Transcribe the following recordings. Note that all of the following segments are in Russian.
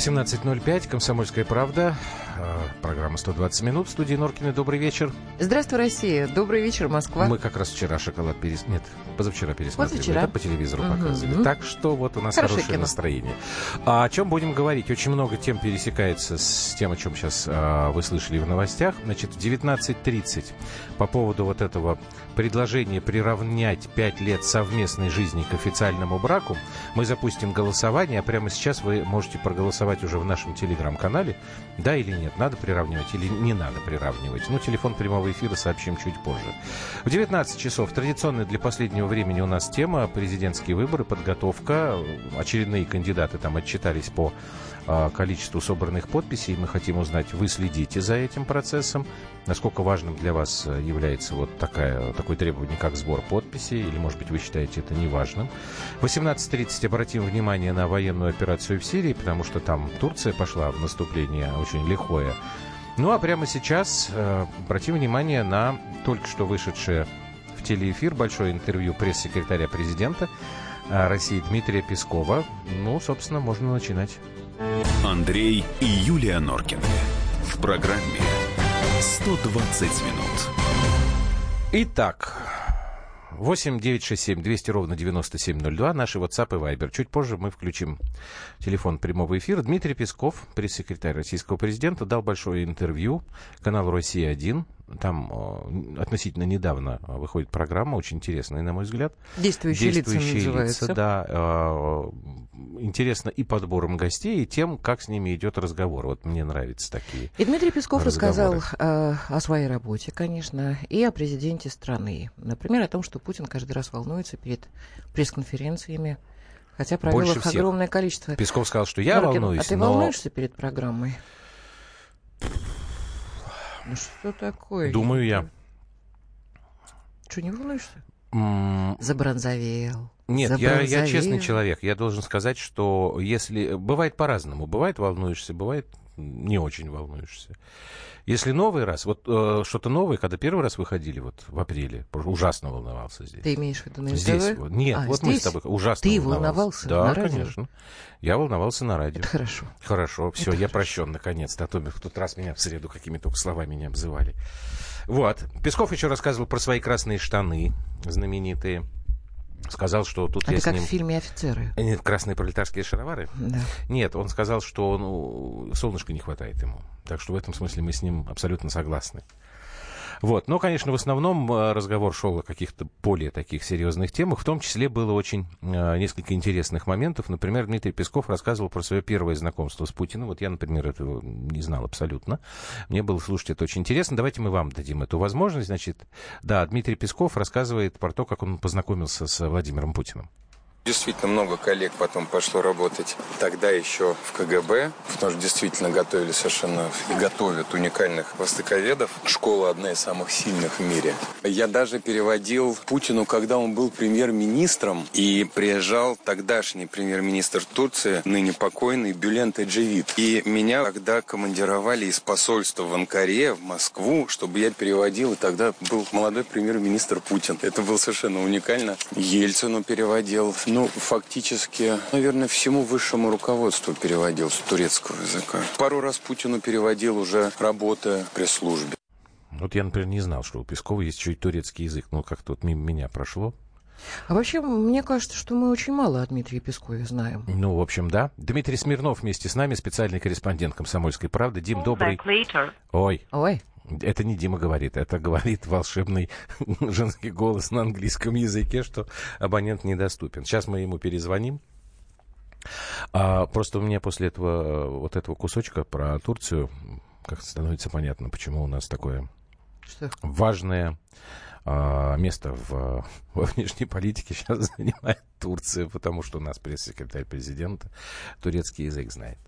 18.05, «Комсомольская правда», а, программа «120 минут» в студии Норкины. Добрый вечер. Здравствуй, Россия. Добрый вечер, Москва. Мы как раз вчера шоколад перес... Нет, позавчера пересмотрели. Позавчера. Это по телевизору Мгм. показывали. Так что вот у нас Хорошее хорошее кино. настроение. А о чем будем говорить? Очень много тем пересекается с тем, о чем сейчас а, вы слышали в новостях. Значит, в 19.30 по поводу вот этого предложения приравнять 5 лет совместной жизни к официальному браку мы запустим голосование, а прямо сейчас вы можете проголосовать уже в нашем телеграм-канале, да или нет, надо приравнивать или не надо приравнивать. Ну, телефон прямого эфира сообщим чуть позже. В 19 часов традиционная для последнего времени у нас тема президентские выборы, подготовка. Очередные кандидаты там отчитались по а, количеству собранных подписей. Мы хотим узнать, вы следите за этим процессом, насколько важным для вас является вот такая, такое требование, как сбор подписей, или, может быть, вы считаете это неважным. В 18.30 обратим внимание на военную операцию в Сирии, потому что там Турция пошла в наступление очень лихое. Ну а прямо сейчас э, обратим внимание на только что вышедшее в телеэфир большое интервью пресс-секретаря президента э, России Дмитрия Пескова. Ну, собственно, можно начинать. Андрей и Юлия Норкины. В программе 120 минут. Итак, 8 967 200 ровно 9702, наши WhatsApp и Viber. Чуть позже мы включим телефон прямого эфира. Дмитрий Песков, пресс-секретарь российского президента, дал большое интервью каналу «Россия-1». Там э, относительно недавно э, выходит программа, очень интересная, на мой взгляд. Действующие, Действующие лица называется. да. э, Интересно и подбором гостей, и тем, как с ними идет разговор. Вот мне нравятся такие. И Дмитрий Песков разговоры. рассказал э, о своей работе, конечно, и о президенте страны. Например, о том, что Путин каждый раз волнуется перед пресс-конференциями, хотя провел Больше их всех. огромное количество. Песков сказал, что я Норкин, волнуюсь, а ты но волнуешься перед программой? Ну что такое? думаю я. Что, не волнуешься? Забронзовел. Нет, я, я Забронзовел. честный человек. Я должен сказать, что если... Бывает по-разному. Бывает волнуешься, бывает не очень волнуешься. Если новый раз, вот э, что-то новое, когда первый раз выходили, вот в апреле, ужасно волновался здесь. Ты имеешь в виду на Здесь вот. Нет, А, вот мы с здесь? тобой ужасно Ты волновался. волновался Да, на радио? конечно. Я волновался на радио. Это хорошо. Хорошо, все, я прощен наконец-то. А то в тот раз меня в среду какими только словами не обзывали. Вот. Песков еще рассказывал про свои красные штаны знаменитые. Сказал, что тут Это я с как ним... в фильме «Офицеры». Э, Нет, красные пролетарские шаровары? Да. Нет, он сказал, что ну, солнышка не хватает ему. Так что в этом смысле мы с ним абсолютно согласны. Вот. Но, конечно, в основном э, разговор шел о каких-то более таких серьезных темах. В том числе было очень э, несколько интересных моментов. Например, Дмитрий Песков рассказывал про свое первое знакомство с Путиным. Вот я, например, этого не знал абсолютно. Мне было слушать это очень интересно. Давайте мы вам дадим эту возможность. Значит, да, Дмитрий Песков рассказывает про то, как он познакомился с Владимиром Путиным. Действительно много коллег потом пошло работать тогда еще в КГБ, потому что действительно готовили совершенно и готовят уникальных востоковедов. Школа одна из самых сильных в мире. Я даже переводил Путину, когда он был премьер-министром, и приезжал тогдашний премьер-министр Турции, ныне покойный Бюлен Таджевид. И меня тогда командировали из посольства в Анкаре, в Москву, чтобы я переводил, и тогда был молодой премьер-министр Путин. Это было совершенно уникально. Ельцину переводил. Ну, фактически, наверное, всему высшему руководству переводил с турецкого языка. Пару раз Путину переводил уже работая в пресс-службе. Вот я, например, не знал, что у Пескова есть еще и турецкий язык. Ну, как-то вот мимо меня прошло. А вообще, мне кажется, что мы очень мало о Дмитрии Пескове знаем. Ну, в общем, да. Дмитрий Смирнов вместе с нами, специальный корреспондент «Комсомольской правды». Дим, добрый... Ой, Ой, это не Дима говорит, это говорит волшебный женский голос на английском языке, что абонент недоступен. Сейчас мы ему перезвоним. А, просто у меня после этого вот этого кусочка про Турцию как становится понятно, почему у нас такое что? важное а, место в, во внешней политике сейчас занимает Турция, потому что у нас пресс-секретарь президента турецкий язык знает.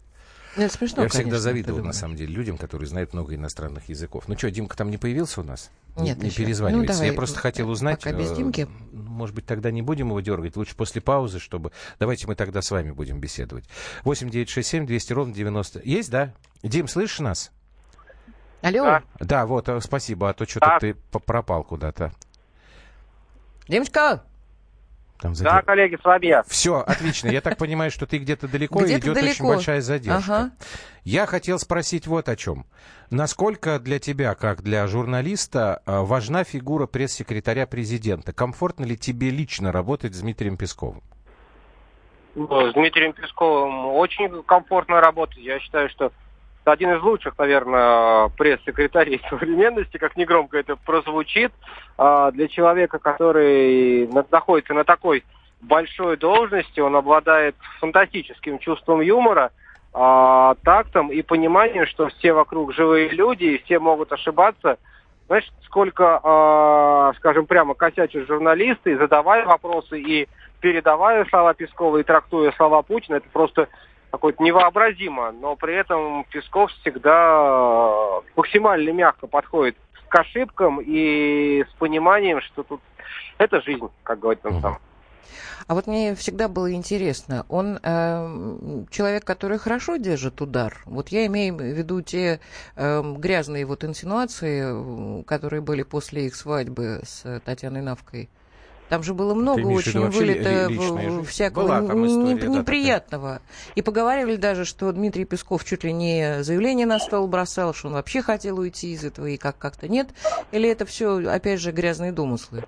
Ну, это смешно, Я всегда конечно, завидовал, ты на самом деле, людям, которые знают много иностранных языков. Ну что, Димка там не появился у нас? Нет, Не, не еще. перезванивается. Ну, давай, Я просто хотел узнать... пока без э, Димки. ну, Может быть, тогда не будем его дергать. Лучше после паузы, чтобы... Давайте мы тогда с вами будем беседовать. 8 9 6 7 200 ровно 90... Есть, да? Дим, слышишь нас? Алло, Да. Да, вот, э, спасибо, а то что-то Так. ты пропал куда-то. Димочка, Там Да, коллеги, с вами я. Все, отлично. Я так понимаю, что ты где-то далеко, и Где-то идет очень большая задержка. Ага. Я хотел спросить вот о чем. Насколько для тебя, как для журналиста, э, важна фигура пресс-секретаря президента? Комфортно ли тебе лично работать с Дмитрием Песковым? Ну, С Дмитрием Песковым очень комфортно работать. Я считаю, что один из лучших, наверное, пресс-секретарей современности, как негромко это прозвучит, А, для человека, который на- находится на такой большой должности, он обладает фантастическим чувством юмора, а, тактом и пониманием, что все вокруг живые люди, и все могут ошибаться. Знаешь, сколько, а, скажем прямо, косячат журналисты, задавая вопросы и передавая слова Пескова и трактуя слова Путина, это просто какое-то невообразимо. Но при этом Песков всегда максимально мягко подходит к ошибкам и с пониманием, что тут это жизнь, как говорит он сам. а вот мне всегда было интересно, он эм, человек, который хорошо держит удар. Вот я имею в виду те эм, грязные вот инсинуации, э, которые были после их свадьбы с э, Татьяной Навкой. Там же было много имеешь очень вообще вылито ли- личная в- жизнь? всякого история, не- да, неприятного. И поговаривали даже, что Дмитрий Песков чуть ли не заявление на стол бросал, что он вообще хотел уйти из этого, и как как-то нет. Или это все, опять же, грязные домыслы?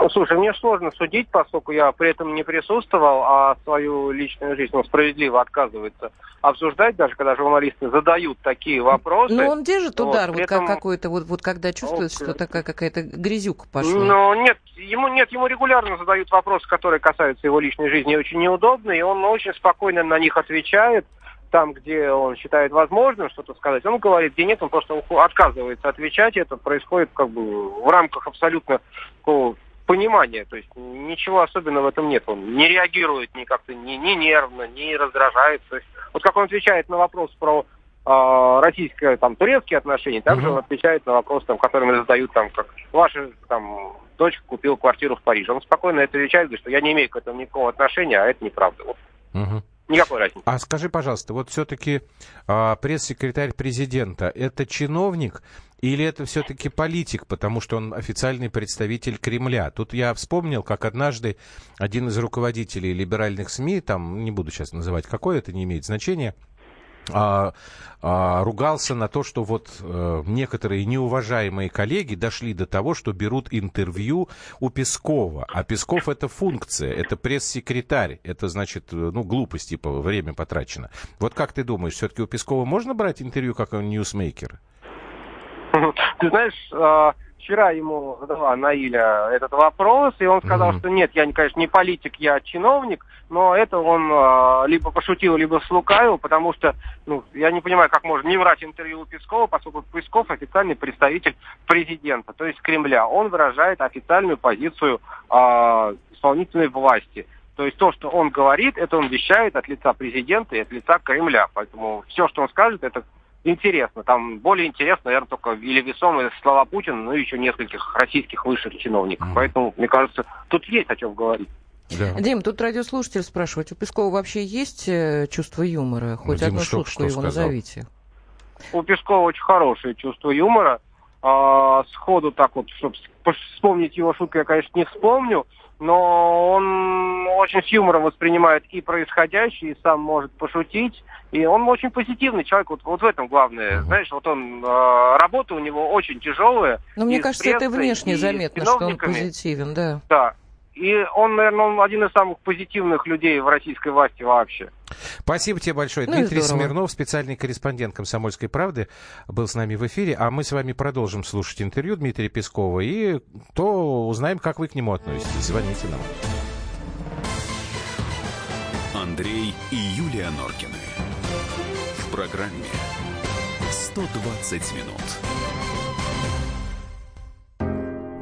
Ну, слушай, мне сложно судить, поскольку я при этом не присутствовал, а свою личную жизнь он справедливо отказывается обсуждать, даже когда журналисты задают такие вопросы. Но он держит Вот, удар, вот как этом- какой-то, вот, вот когда чувствуется, Ну, что такая какая-то грязюка пошла. Но нет, ему нет, ему регулярно задают вопросы, которые касаются его личной жизни, очень неудобно, и он очень спокойно на них отвечает. Там, где он считает возможным что-то сказать, он говорит, где нет, он просто отказывается отвечать. Это происходит как бы в рамках абсолютно такого понимания. То есть ничего особенного в этом нет. Он не реагирует ни как-то ни, ни нервно, ни раздражается. Вот как он отвечает на вопрос про а, российско там турецкие отношения, также Мгм. он отвечает на вопрос, там, которыми задают там, как ваша там дочка купила квартиру в Париже. Он спокойно это отвечает, говорит, что я не имею к этому никакого отношения, а это неправда. Вот. Мгм. Никакой разницы. А скажи, пожалуйста, вот все-таки пресс-секретарь президента это чиновник или это все-таки политик, потому что он официальный представитель Кремля? Тут я вспомнил, как однажды один из руководителей либеральных СМИ, там не буду сейчас называть какой, это не имеет значения, а, а, ругался на то, что вот э, некоторые неуважаемые коллеги дошли до того, что берут интервью у Пескова. А Песков это функция, это пресс-секретарь, это значит, э, ну, глупость, типа, время потрачено. Вот как ты думаешь, все-таки у Пескова можно брать интервью как он ньюсмейкер? Ты знаешь, э, вчера ему задала Наиля этот вопрос, и он сказал, Мгм. что нет, я, конечно, не политик, я чиновник, но это он э, либо пошутил, либо слукавил, потому что, ну, я не понимаю, как можно не брать интервью у Пескова, поскольку Песков официальный представитель президента, то есть Кремля. Он выражает официальную позицию э, исполнительной власти. То есть то, что он говорит, это он вещает от лица президента и от лица Кремля. Поэтому все, что он скажет, это интересно. Там более интересно, наверное, только или весомые слова Путина, ну и еще нескольких российских высших чиновников. Мгм. Поэтому, мне кажется, тут есть о чем говорить. Да. Дим, тут радиослушатель спрашивает, у Пескова вообще есть э, чувство юмора? Хоть Дима одну только шутку что его сказал. назовите. У Пескова очень хорошее чувство юмора. А, сходу так вот, чтобы вспомнить его шутку, я, конечно, не вспомню, но он очень с юмором воспринимает и происходящее, и сам может пошутить. И он очень позитивный человек, вот, вот в этом главное. Мгм. Знаешь, вот он, э, работа у него очень тяжелая. Но мне И с кажется, это внешне и с заметно, что он позитивен, да. Да. И он, наверное, он один из самых позитивных людей в российской власти вообще. Спасибо тебе большое. Ну Дмитрий здорово. Смирнов, специальный корреспондент «Комсомольской правды», был с нами в эфире. А мы с вами продолжим слушать интервью Дмитрия Пескова и то узнаем, как вы к нему относитесь. Звоните нам. Андрей и Юлия Норкины. В программе 120 минут.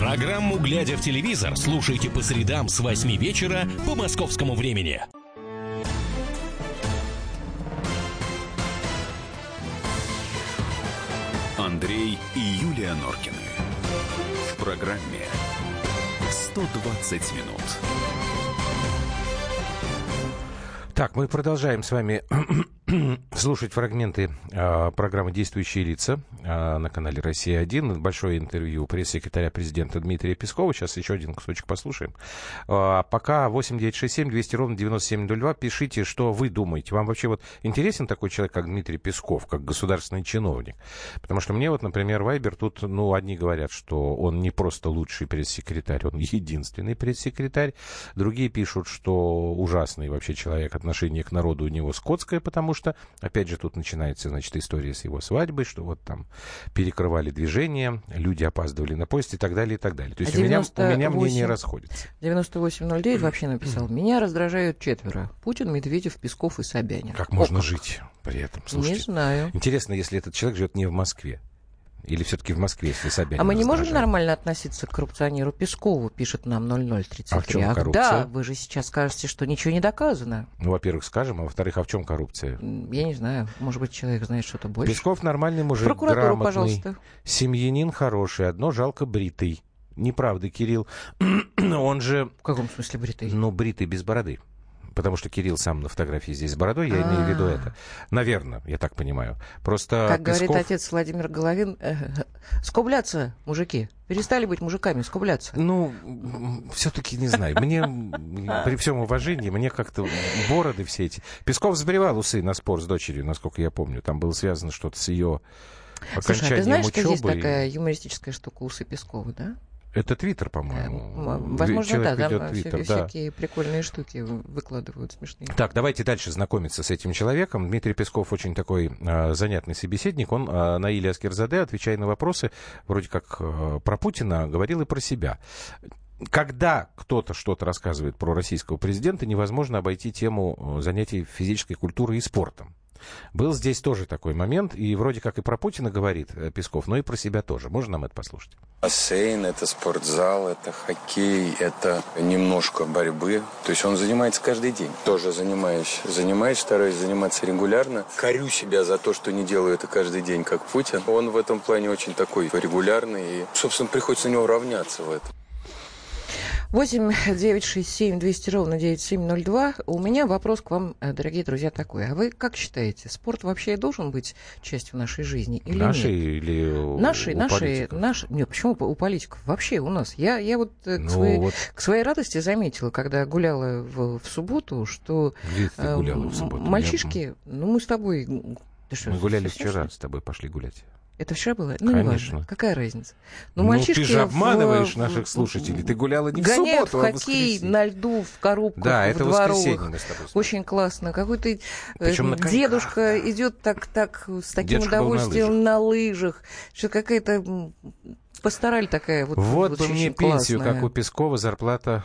Программу «Глядя в телевизор» слушайте по средам с 8 вечера по московскому времени. Андрей и Юлия Норкины. В программе 120 минут. Так, мы продолжаем с вами слушать фрагменты э, программы «Действующие лица» э, на канале «Россия-1». Большое интервью пресс-секретаря президента Дмитрия Пескова. Сейчас еще один кусочек послушаем. Э, пока 8967 200 ровно 9702. Пишите, что вы думаете. Вам вообще вот интересен такой человек, как Дмитрий Песков, как государственный чиновник? Потому что мне вот, например, Вайбер тут, ну, одни говорят, что он не просто лучший пресс-секретарь, он единственный пресс-секретарь. Другие пишут, что ужасный вообще человек, отношение к народу у него скотское, потому что, опять же, тут начинается, значит, история с его свадьбой, что вот там перекрывали движение, люди опаздывали на поезд и так далее, и так далее. То есть у, меня, у меня мнение расходится. 9809 вообще написал, меня раздражают четверо. Путин, Медведев, Песков и Собянин. Как можно О, жить при этом? Не Слушайте, знаю. интересно, если этот человек живет не в Москве. Или все-таки в Москве, если Собянин А мы не можем нормально относиться к коррупционеру Пескову, пишет нам 0033. А в чем Ах, коррупция? да, вы же сейчас скажете, что ничего не доказано. Ну, во-первых, скажем, а во-вторых, а в чем коррупция? Я не знаю, может быть, человек знает что-то больше. Песков нормальный мужик, Прокуратуру, грамотный, пожалуйста. семьянин хороший, одно жалко бритый. Неправда, Кирилл. Он же, В каком смысле бритый? ну, бритый без бороды. Потому что Кирилл сам на фотографии здесь с бородой, я имею в виду А. это. Наверное, я так понимаю. Просто Как говорит отец Владимир Головин, э, скубляться, мужики. Перестали быть мужиками, скубляться. Ну, все-таки не знаю. Мне, при всем уважении, мне как-то бороды все эти... Песков сбривал усы на спор с дочерью, насколько я помню. Там было связано что-то с ее Слушай, а ты знаешь, что есть такая юмористическая штука усы Пескова, да? Это Твиттер, Э, по-моему. м, Возможно, да, Человек там ведет э, Твиттер, всякие, да. всякие прикольные штуки выкладывают смешные. Так, давайте дальше знакомиться с этим человеком. Дмитрий Песков очень такой э, занятный собеседник. Он э, на Илья Аскерзаде, отвечая на вопросы, вроде как э, про Путина, говорил и про себя. Когда кто-то что-то рассказывает про российского президента, невозможно обойти тему э, занятий физической культурой и спортом. Был здесь тоже такой момент, и вроде как и про Путина говорит э, Песков, но и про себя тоже. Можно нам это послушать? Бассейн, это спортзал, это хоккей, это немножко борьбы. То есть он занимается каждый день. Тоже занимаюсь. Занимаюсь, стараюсь заниматься регулярно. Корю себя за то, что не делаю это каждый день, как Путин. Он в этом плане очень такой регулярный. И, собственно, приходится на него равняться в этом. 8 9 6 7 200 ровно 9702. У меня вопрос к вам, э, дорогие друзья, такой. А вы как считаете, спорт вообще должен быть частью нашей жизни или наши нет? или у- Наши, у наши, политиков? наши. Нет, почему у политиков? Вообще у нас. Я, я вот э, к, Ну, своей, вот к своей радости заметила, когда гуляла в, в субботу, что э, гуляла в субботу? Я- мальчишки, ну мы с тобой... Ты что, Мы гуляли вчера, с тобой пошли гулять. Это вчера было? Ну, Конечно. неважно. Какая разница? Ну, Ну, мальчишки ты же обманываешь в- наших в- слушателей. Ты гуляла не в гоняют субботу, а в в хоккей воскресенье. на льду, в коробках, Да, в это дворовых. воскресенье мы с тобой. Очень классно. Какой-то э, Причем на дедушка идет так, так с таким Дедушка удовольствием на лыжах. Что какая-то пастораль такая. Вот, Вот бы очень мне пенсию, классная. как у Пескова, зарплата.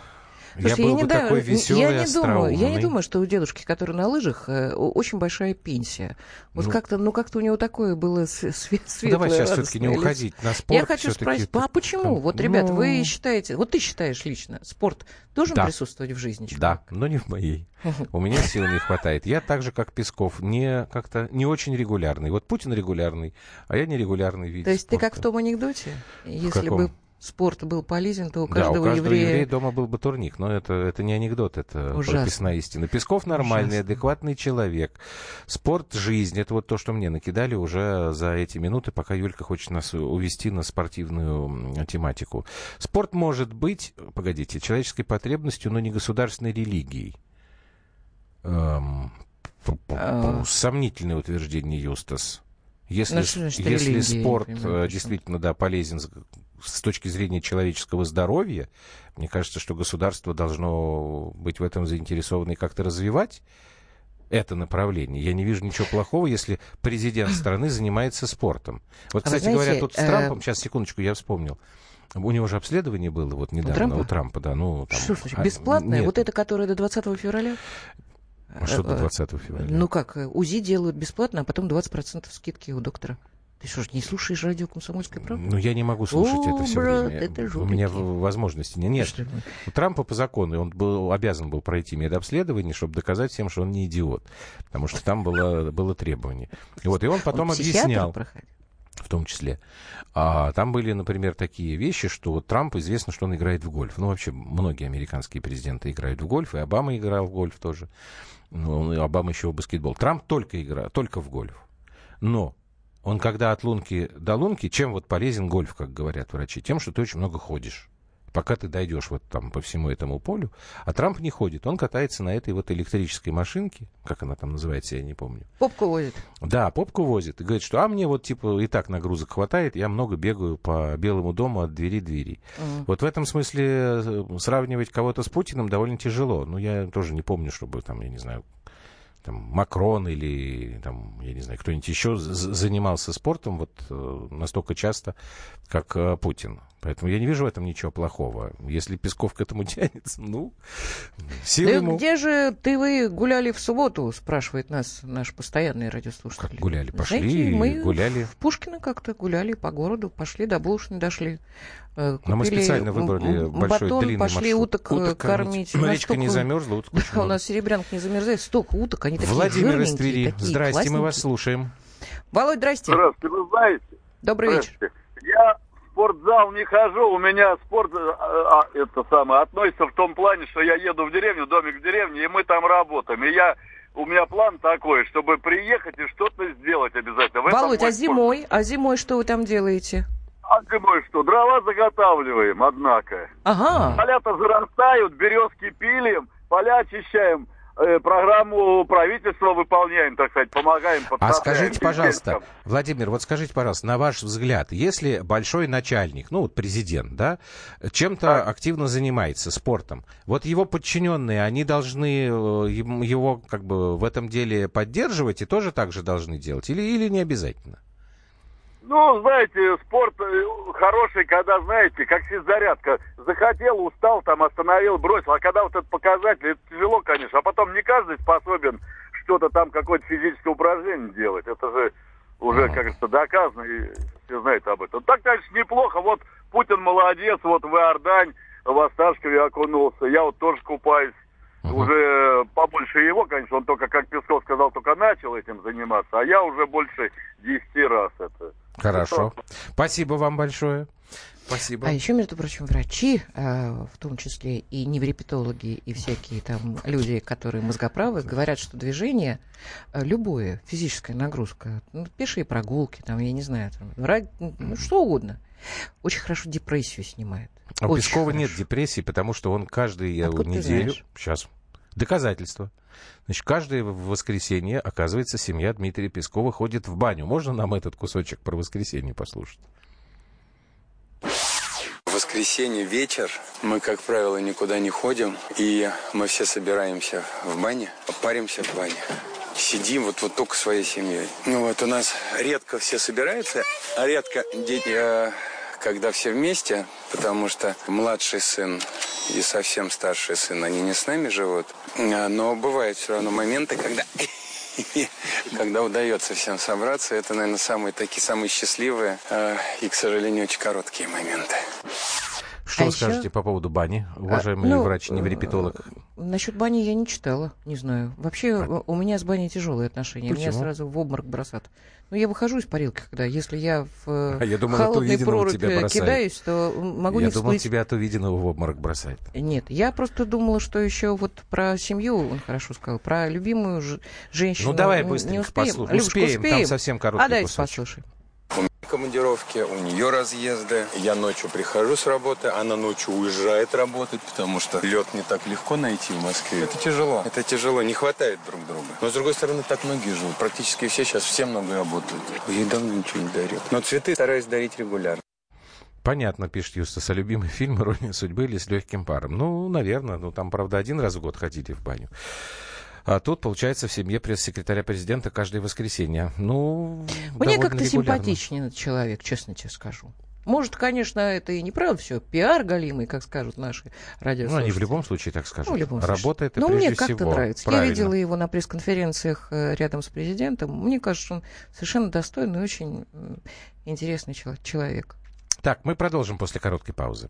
Слушай, я был не бы да- такой веселый, я не думаю, я не думаю, что у дедушки, который на лыжах, э, очень большая пенсия. Вот Ну. как-то, ну как-то у него такое было с- све- Ну, светлое, давай сейчас все-таки не уходить на спорт. Я хочу спросить, это а почему? там, Вот, ребят, ну, вы считаете, вот ты считаешь лично, спорт должен Да. присутствовать в жизни Да, человека? но не в моей. У меня сил не хватает. Я так же, как Песков, не как-то не очень регулярный. Вот Путин регулярный, а я нерегулярный вид То есть ты как в спорта. том анекдоте? Если бы спорт был полезен, то у Да, каждого, у каждого еврея... еврея дома был бы турник, но это, это не анекдот, это Ужасно. прописная истина. Песков нормальный, Ужасно. адекватный человек. Спорт – жизнь. Это вот то, что мне накидали уже за эти минуты, пока Юлька хочет нас увести на спортивную тематику. Спорт может быть, погодите, человеческой потребностью, но не государственной религией. Эм, А. Сомнительное утверждение, Юстас. Если, Ну, что значит если спорт понимаю, э, действительно да, полезен с- точки зрения человеческого здоровья, мне кажется, что государство должно быть в этом заинтересовано и как-то развивать это направление. Я не вижу ничего плохого, если президент страны занимается спортом. Вот, А кстати знаете, говоря, тут с э, Трампом, сейчас, секундочку, я вспомнил. У него же обследование было вот недавно, Трампа? у Трампа, да. Ну, там, Что значит, а, бесплатное? нет. Вот это, которое до 20 февраля? А что до 20 февраля? Ну как, э, УЗИ делают бесплатно, а потом 20% скидки у доктора. Ты что ж, не слушаешь радио «Комсомольская правда»? Ну, я не могу слушать О, это все брат, время. это У меня возможности нет. Нет, Что у Трампа по закону он был, обязан был пройти медобследование, чтобы доказать всем, что он не идиот. Потому что там было, было требование. И вот, и он потом Он объяснял, проходил? в том числе. А, там были, например, такие вещи, что вот Трамп известно, что он играет в гольф. Ну, вообще, многие американские президенты играют в гольф, и Обама играл в гольф тоже. Ну, Обама еще в баскетбол. Трамп только играет, только в гольф. Но он, когда от лунки до лунки, чем вот полезен гольф, как говорят врачи? Тем, что ты очень много ходишь. Пока ты дойдешь вот там по всему этому полю. А Трамп не ходит. Он катается на этой вот электрической машинке. Как она там называется, я не помню. Попку возит. Да, попку возит. И говорит, что а мне вот типа и так нагрузок хватает, я много бегаю по Белому дому от двери двери. Мгм. Вот в этом смысле э, сравнивать кого-то с Путиным довольно тяжело. Ну, я тоже не помню, чтобы там, я не знаю, там, Макрон или, там, я не знаю, кто-нибудь еще занимался спортом вот э, настолько часто, как э, Путин. Поэтому я не вижу в этом ничего плохого. Если Песков к этому тянется, ну, силы Да ему... где же ты вы гуляли в субботу, спрашивает нас наш постоянный радиослушатель. Как гуляли? Пошли Знаете, мы гуляли. в Пушкино как-то гуляли по городу, пошли до Булочной, дошли. э, Но мы купили специально выбрали большой батон, длинный пошли маршрут. уток, э, кормить. У нас Речка не столько- замерзла, уток очень Да, у нас серебрянка не замерзает, столько уток, они такие Владимир из Твери. такие Здрасте, мы вас слушаем. Володь, здрасте. Здравствуйте, вы знаете, Добрый вечер. Я спортзал не хожу, у меня спорт, э, а, это самое, относится в том плане, что я еду в деревню, домик в деревне, и мы там работаем. И я, у меня план такой, чтобы приехать и что-то сделать обязательно. В Володь, а спорт. зимой? А зимой что вы там делаете? А зимой что? Дрова заготавливаем, однако. Ага. Поля-то зарастают, березки пилим, поля очищаем, программу правительства выполняем, так сказать, помогаем. А скажите, пожалуйста. Владимир, вот скажите, пожалуйста, на ваш взгляд, если большой начальник, ну вот президент, да, чем-то Так. активно занимается спортом, вот его подчиненные, они должны э, его как бы в этом деле поддерживать и тоже так же должны делать, или, или не обязательно? Ну, знаете, спорт э, хороший, когда, знаете, как физзарядка. Захотел, устал, там остановил, бросил. А когда вот этот показатель, это тяжело, конечно. А потом не каждый способен что-то там, какое-то физическое упражнение делать. Это же уже, как говорится, доказано, и все знают об этом. Так, конечно, неплохо. Вот Путин молодец, вот в Иордань, в Осташкове окунулся. Я вот тоже купаюсь. Уже побольше его, конечно, он только, как Песков сказал, только начал этим заниматься, а я уже больше 10 раз это. Хорошо. Спасибо вам большое. Спасибо. А еще, между прочим, врачи, э, в том числе и неврепетологи, и всякие там люди, которые мозгоправы, говорят, что движение, э, любое, физическая нагрузка, ну, пешие прогулки, там, я не знаю, там, ра- ну, что угодно, очень хорошо депрессию снимает. А у Пескова нет хорошо. депрессии, потому что он каждую Откуда ты неделю... Сейчас. Доказательства. Значит, каждое воскресенье, оказывается, семья Дмитрия Пескова ходит в баню. Можно нам этот кусочек про воскресенье послушать? Воскресенье вечер мы, как правило, никуда не ходим, и мы все собираемся в бане, паримся в бане. Сидим вот, вот только своей семьей. Ну вот у нас редко все собираются, а редко дети, э, когда все вместе, потому что младший сын и совсем старший сын, они не с нами живут. А, Но бывают все равно моменты, когда когда удается всем собраться, это, наверное, самые такие самые счастливые э, и, к сожалению, очень короткие моменты. Что А вы еще- скажете по поводу бани, уважаемый ну, врач-неврепетолог? Насчет бани я не читала, не знаю. Вообще А у меня с баней тяжелые отношения. Меня Почему? сразу в обморок бросат. Ну, я выхожу из парилки, когда, если я в э, А я думал, увиденного прорубь тебя э, кидаюсь, то м, могу Я не думал, всплыть. тебя от увиденного в обморок бросает. Нет, я просто думала, что еще вот про семью, он хорошо сказал, про любимую женщину. Ну, давай быстренько не успеем. послушаем. Любушка, Успеем, там успеем? совсем короткий А давайте кусочек. послушаем. Командировки, у нее разъезды. Я ночью прихожу с работы, она ночью уезжает работать, потому что лед не так легко найти в Москве. Это тяжело. Это тяжело, не хватает друг друга. Но, с другой стороны, так многие живут. Практически все сейчас, все много работают. Я давно ничего не дарю. Но цветы стараюсь дарить регулярно. Понятно, пишет Юстас, а любимый фильм «Ирония судьбы» или «С легким паром». Ну, наверное, ну там, правда, один раз в год ходили в баню. А тут, получается, в семье пресс-секретаря президента каждое воскресенье. Ну, Мне как-то регулярно. симпатичнее этот человек, честно тебе скажу. Может, конечно, это и неправда все, пиар галимый, как скажут наши Ну, радиослушатели. они в любом случае так скажут. Ну, в любом случае. Работа это Но прежде мне как-то всего. нравится. Правильно. Я видела его на пресс-конференциях э, рядом с президентом. Мне кажется, он совершенно достойный и очень интересный чел- человек. Так, мы продолжим после короткой паузы.